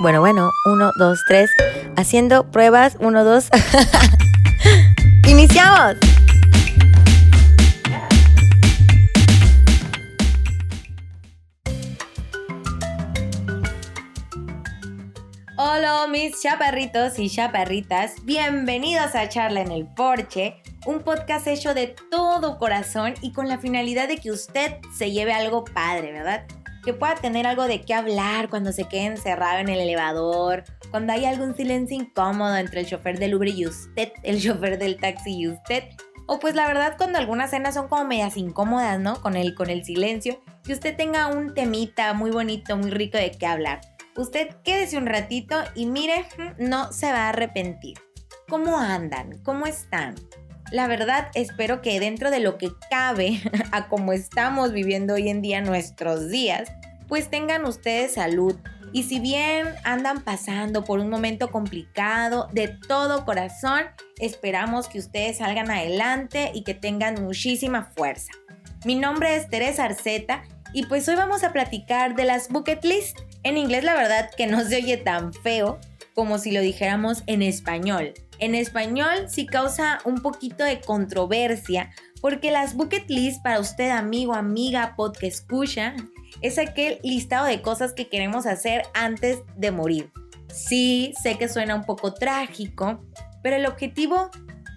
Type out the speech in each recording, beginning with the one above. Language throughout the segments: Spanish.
Bueno, bueno, uno, dos, tres. Haciendo pruebas, uno, dos. ¡Iniciamos! Hola mis chaparritos y chaparritas, bienvenidos a Charla en el Porche, un podcast hecho de todo corazón y con la finalidad de que usted se lleve algo padre, ¿verdad? Que pueda tener algo de qué hablar cuando se quede encerrado en el elevador, cuando hay algún silencio incómodo entre el chofer del Uber y usted, el chofer del taxi y usted, o pues la verdad cuando algunas cenas son como medias incómodas, ¿no? Con el, con el silencio, que usted tenga un temita muy bonito, muy rico de qué hablar. Usted quédese un ratito y mire, no se va a arrepentir. ¿Cómo andan? ¿Cómo están? La verdad, espero que dentro de lo que cabe a como estamos viviendo hoy en día nuestros días, pues tengan ustedes salud. Y si bien andan pasando por un momento complicado, de todo corazón, esperamos que ustedes salgan adelante y que tengan muchísima fuerza. Mi nombre es Teresa Arceta y pues hoy vamos a platicar de las bucket list. En inglés la verdad que no se oye tan feo como si lo dijéramos en español. En español sí causa un poquito de controversia porque las bucket list para usted amigo, amiga, pod que escucha, es aquel listado de cosas que queremos hacer antes de morir. Sí, sé que suena un poco trágico, pero el objetivo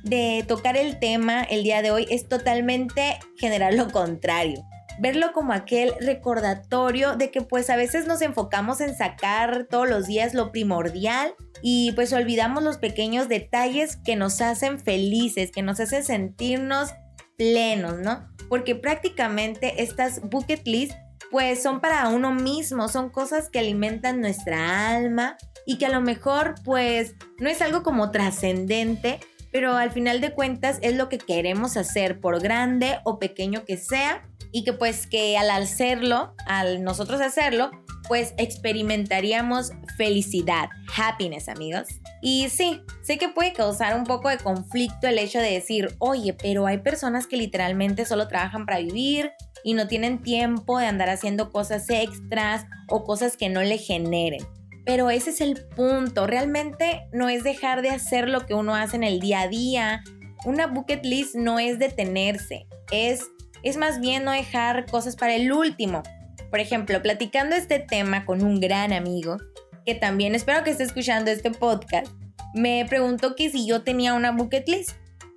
de tocar el tema el día de hoy es totalmente generar lo contrario. Verlo como aquel recordatorio de que pues a veces nos enfocamos en sacar todos los días lo primordial y pues olvidamos los pequeños detalles que nos hacen felices, que nos hacen sentirnos plenos, ¿no? Porque prácticamente estas bucket list pues son para uno mismo, son cosas que alimentan nuestra alma y que a lo mejor pues no es algo como trascendente, pero al final de cuentas es lo que queremos hacer, por grande o pequeño que sea, y que pues que al hacerlo, al nosotros hacerlo, pues experimentaríamos felicidad, happiness, amigos. Y sí, sé que puede causar un poco de conflicto el hecho de decir, oye, pero hay personas que literalmente solo trabajan para vivir y no tienen tiempo de andar haciendo cosas extras o cosas que no le generen. Pero ese es el punto, realmente no es dejar de hacer lo que uno hace en el día a día. Una bucket list no es detenerse, es, es más bien no dejar cosas para el último. Por ejemplo, platicando este tema con un gran amigo, que también espero que esté escuchando este podcast, me preguntó que si yo tenía una bucket list.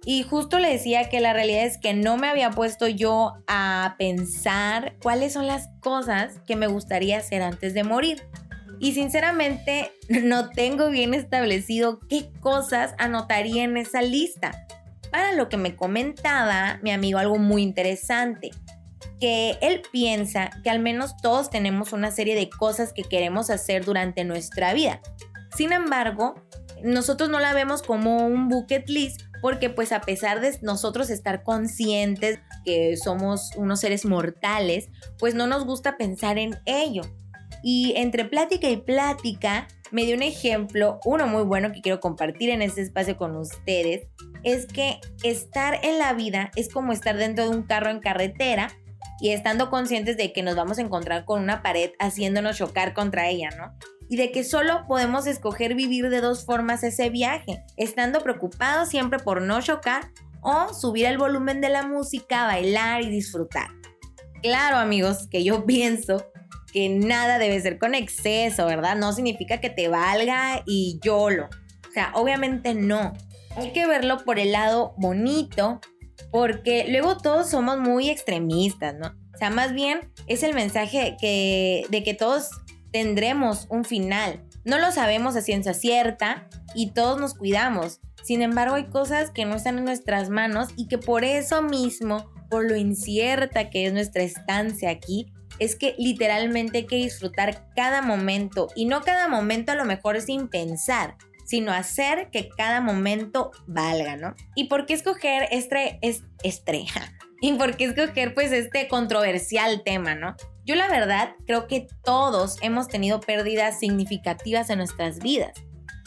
Y justo le decía que la realidad es que no me había puesto yo a pensar cuáles son las cosas que me gustaría hacer antes de morir. Y sinceramente no tengo bien establecido qué cosas anotaría en esa lista. Para lo que me comentaba mi amigo algo muy interesante que él piensa que al menos todos tenemos una serie de cosas que queremos hacer durante nuestra vida. Sin embargo, nosotros no la vemos como un bucket list porque pues a pesar de nosotros estar conscientes que somos unos seres mortales, pues no nos gusta pensar en ello. Y entre plática y plática me dio un ejemplo, uno muy bueno que quiero compartir en este espacio con ustedes, es que estar en la vida es como estar dentro de un carro en carretera y estando conscientes de que nos vamos a encontrar con una pared haciéndonos chocar contra ella, ¿no? Y de que solo podemos escoger vivir de dos formas ese viaje, estando preocupados siempre por no chocar o subir el volumen de la música, bailar y disfrutar. Claro amigos, que yo pienso que nada debe ser con exceso, ¿verdad? No significa que te valga y yo lo. O sea, obviamente no. Hay que verlo por el lado bonito porque luego todos somos muy extremistas, ¿no? O sea, más bien es el mensaje que, de que todos tendremos un final. No lo sabemos a ciencia cierta y todos nos cuidamos. Sin embargo, hay cosas que no están en nuestras manos y que por eso mismo, por lo incierta que es nuestra estancia aquí, es que literalmente hay que disfrutar cada momento y no cada momento a lo mejor sin pensar, sino hacer que cada momento valga, ¿no? ¿Y por qué escoger este, estreja? ¿Y por qué escoger pues este controversial tema, ¿no? Yo la verdad creo que todos hemos tenido pérdidas significativas en nuestras vidas.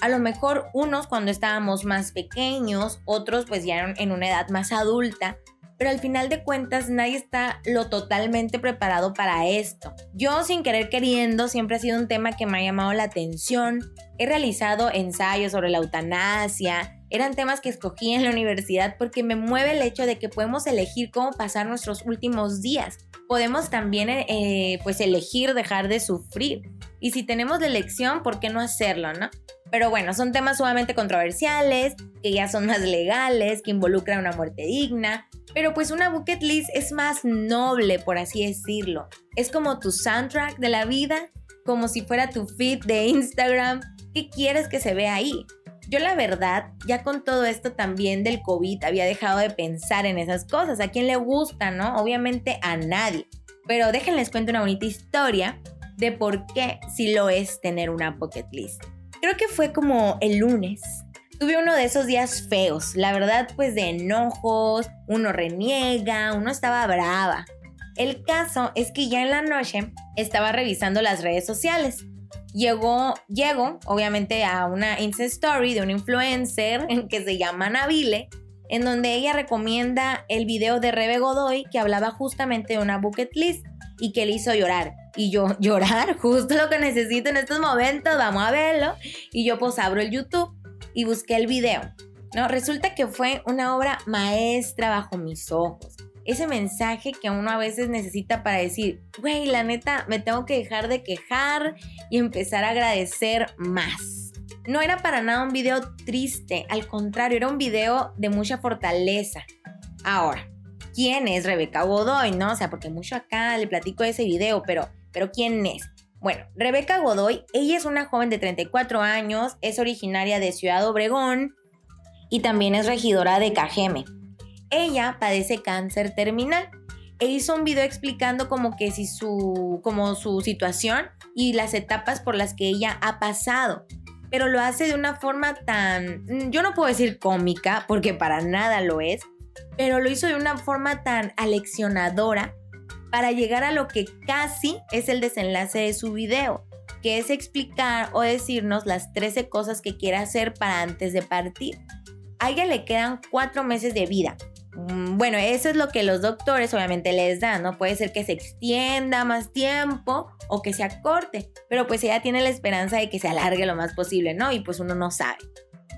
A lo mejor unos cuando estábamos más pequeños, otros pues ya en una edad más adulta, pero al final de cuentas nadie está lo totalmente preparado para esto. Yo sin querer queriendo siempre ha sido un tema que me ha llamado la atención. He realizado ensayos sobre la eutanasia, eran temas que escogí en la universidad porque me mueve el hecho de que podemos elegir cómo pasar nuestros últimos días. Podemos también eh, pues elegir dejar de sufrir. Y si tenemos la elección, ¿por qué no hacerlo, no? Pero bueno, son temas sumamente controversiales, que ya son más legales, que involucran una muerte digna. Pero pues una bucket list es más noble, por así decirlo. Es como tu soundtrack de la vida, como si fuera tu feed de Instagram. ¿Qué quieres que se vea ahí? Yo la verdad, ya con todo esto también del COVID, había dejado de pensar en esas cosas. ¿A quién le gusta, no? Obviamente a nadie. Pero déjenles cuento una bonita historia de por qué sí lo es tener una bucket list creo que fue como el lunes. Tuve uno de esos días feos, la verdad pues de enojos, uno reniega, uno estaba brava. El caso es que ya en la noche estaba revisando las redes sociales. Llegó, llego obviamente a una Insta Story de un influencer que se llama Nabile, en donde ella recomienda el video de Rebe Godoy que hablaba justamente de una bucket list y que le hizo llorar. Y yo, llorar, justo lo que necesito en estos momentos, vamos a verlo. Y yo pues abro el YouTube y busqué el video. No, resulta que fue una obra maestra bajo mis ojos. Ese mensaje que uno a veces necesita para decir, güey, la neta, me tengo que dejar de quejar y empezar a agradecer más. No era para nada un video triste, al contrario, era un video de mucha fortaleza. Ahora, quién es Rebeca Godoy, ¿no? O sea, porque mucho acá le platico ese video, pero, pero ¿quién es? Bueno, Rebeca Godoy, ella es una joven de 34 años, es originaria de Ciudad Obregón y también es regidora de Cajeme. Ella padece cáncer terminal e hizo un video explicando como que su, como su situación y las etapas por las que ella ha pasado. Pero lo hace de una forma tan, yo no puedo decir cómica, porque para nada lo es, pero lo hizo de una forma tan aleccionadora para llegar a lo que casi es el desenlace de su video, que es explicar o decirnos las 13 cosas que quiere hacer para antes de partir. A ella le quedan cuatro meses de vida. Mm, bueno, eso es lo que los doctores obviamente les dan, ¿no? Puede ser que se extienda más tiempo o que se acorte, pero pues ella tiene la esperanza de que se alargue lo más posible, ¿no? Y pues uno no sabe.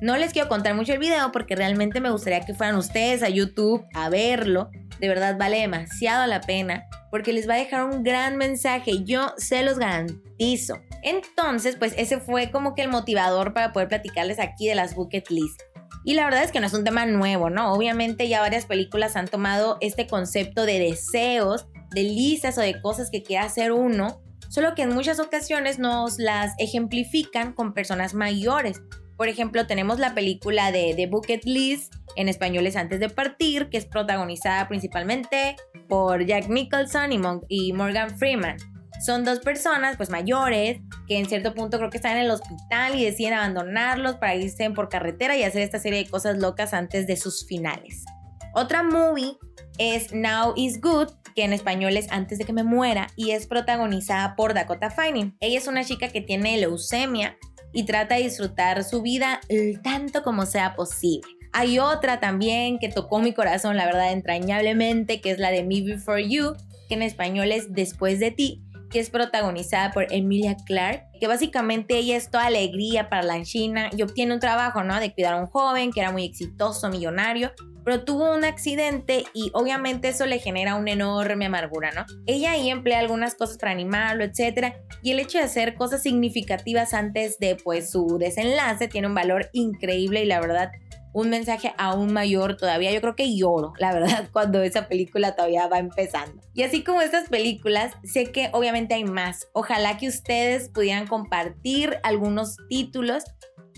No les quiero contar mucho el video porque realmente me gustaría que fueran ustedes a YouTube a verlo. De verdad vale demasiado la pena porque les va a dejar un gran mensaje. Yo se los garantizo. Entonces, pues ese fue como que el motivador para poder platicarles aquí de las bucket list. Y la verdad es que no es un tema nuevo, ¿no? Obviamente ya varias películas han tomado este concepto de deseos, de listas o de cosas que quiere hacer uno, solo que en muchas ocasiones nos las ejemplifican con personas mayores. Por ejemplo, tenemos la película de The Bucket List, en español es Antes de Partir, que es protagonizada principalmente por Jack Nicholson y, Morgan Freeman. Son dos personas, pues mayores, que en cierto punto creo que están en el hospital y deciden abandonarlos para irse por carretera y hacer esta serie de cosas locas antes de sus finales. Otra movie es Now is Good, que en español es Antes de que me muera, y es protagonizada por Dakota Fanning. Ella es una chica que tiene leucemia y trata de disfrutar su vida tanto como sea posible. Hay otra también que tocó mi corazón, la verdad, entrañablemente, que es la de Me Before You, que en español es Después de ti, que es protagonizada por Emilia Clarke, que básicamente ella es toda alegría para la China y obtiene un trabajo, ¿no? De cuidar a un joven que era muy exitoso, millonario, pero tuvo un accidente y obviamente eso le genera una enorme amargura, ¿no? Ella ahí emplea algunas cosas para animarlo, etcétera, y el hecho de hacer cosas significativas antes de pues su desenlace tiene un valor increíble y la verdad un mensaje aún mayor todavía. Yo creo que lloro, la verdad, cuando esa película todavía va empezando. Y así como estas películas, sé que obviamente hay más. Ojalá que ustedes pudieran compartir algunos títulos,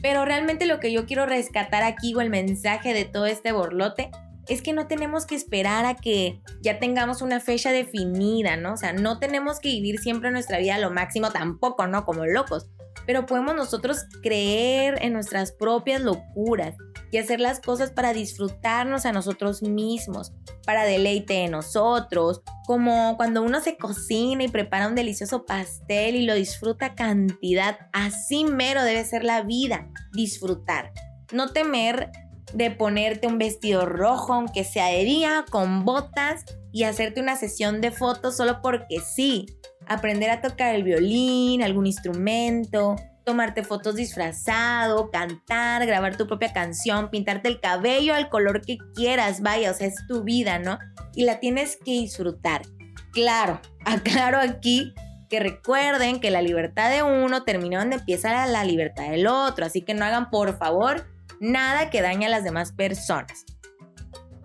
pero realmente lo que yo quiero rescatar aquí o el mensaje de todo este borlote es que no tenemos que esperar a que ya tengamos una fecha definida, ¿no? O sea, no tenemos que vivir siempre nuestra vida a lo máximo tampoco, ¿no? Como locos. Pero podemos nosotros creer en nuestras propias locuras y hacer las cosas para disfrutarnos a nosotros mismos, para deleite de nosotros, como cuando uno se cocina y prepara un delicioso pastel y lo disfruta cantidad, así mero debe ser la vida, disfrutar. No temer de ponerte un vestido rojo, aunque sea de día, con botas y hacerte una sesión de fotos solo porque sí. Aprender a tocar el violín, algún instrumento, tomarte fotos disfrazado, cantar, grabar tu propia canción, pintarte el cabello al color que quieras, vaya, o sea, es tu vida, ¿no? Y la tienes que disfrutar. Claro, aclaro aquí que recuerden que la libertad de uno termina donde empieza la libertad del otro, así que no hagan por favor nada que dañe a las demás personas.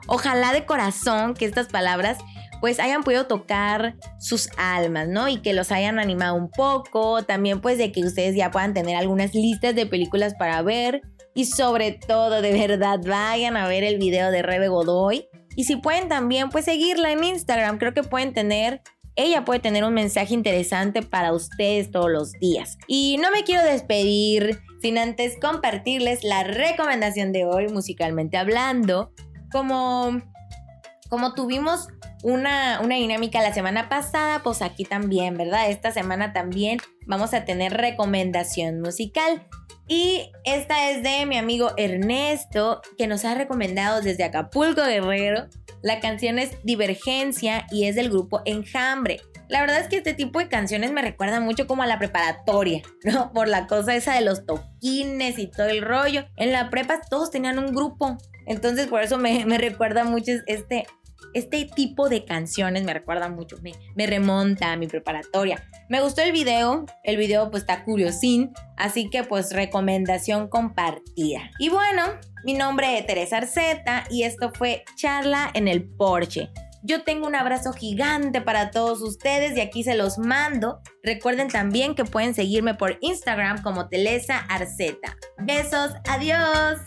Ojalá de corazón que estas palabras pues hayan podido tocar sus almas, ¿no? Y que los hayan animado un poco, también pues de que ustedes ya puedan tener algunas listas de películas para ver y sobre todo de verdad vayan a ver el video de Rebe Godoy y si pueden también pues seguirla en Instagram, creo que pueden tener ella puede tener un mensaje interesante para ustedes todos los días. Y no me quiero despedir sin antes compartirles la recomendación de hoy musicalmente hablando. Como, como tuvimos una, una dinámica la semana pasada, pues aquí también, ¿verdad? Esta semana también vamos a tener recomendación musical. Y esta es de mi amigo Ernesto, que nos ha recomendado desde Acapulco Guerrero. La canción es Divergencia y es del grupo Enjambre. La verdad es que este tipo de canciones me recuerda mucho como a la preparatoria, ¿no? Por la cosa esa de los toquines y todo el rollo. En la prepa todos tenían un grupo. Entonces por eso me, me recuerda mucho este, este tipo de canciones me recuerda mucho, me, remonta a mi preparatoria. Me gustó el video, el video pues está curiosín, así que pues recomendación compartida. Y bueno, mi nombre es Teresa Arceta y esto fue Charla en el Porsche. Yo tengo un abrazo gigante para todos ustedes y aquí se los mando. Recuerden también que pueden seguirme por Instagram como Telesa Arceta. Besos, adiós.